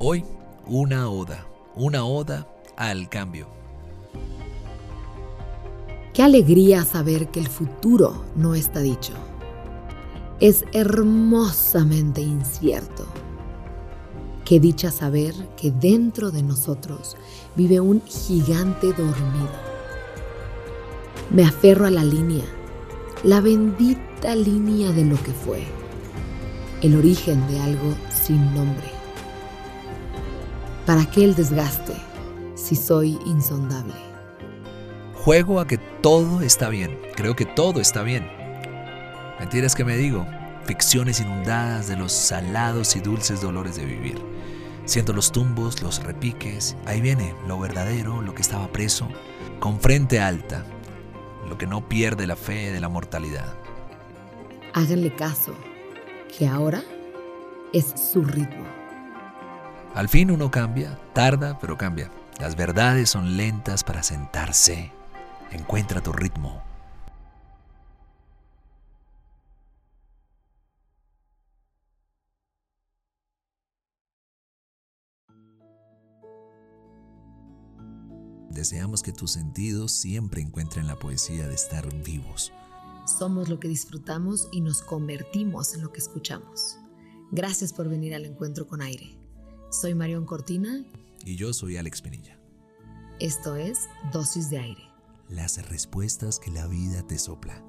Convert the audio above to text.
Hoy, una oda, una oda al cambio. Qué alegría saber que el futuro no está dicho. Es hermosamente incierto. Qué dicha saber que dentro de nosotros vive un gigante dormido. Me aferro a la línea, la bendita línea de lo que fue, el origen de algo sin nombre. ¿Para qué el desgaste si soy insondable? Juego a que todo está bien. Creo que todo está bien. Mentiras que me digo. Ficciones inundadas de los salados y dulces dolores de vivir. Siento los tumbos, los repiques. Ahí viene lo verdadero, lo que estaba preso, con frente alta, lo que no pierde la fe de la mortalidad. Háganle caso, que ahora es su ritmo. Al fin uno cambia, tarda, pero cambia. Las verdades son lentas para sentarse. Encuentra tu ritmo. Deseamos que tus sentidos siempre encuentren la poesía de estar vivos. Somos lo que disfrutamos y nos convertimos en lo que escuchamos. Gracias por venir al encuentro con aire. Soy Marión Cortina. Y yo soy Alex Penilla. Esto es Dosis de Aire. Las respuestas que la vida te sopla.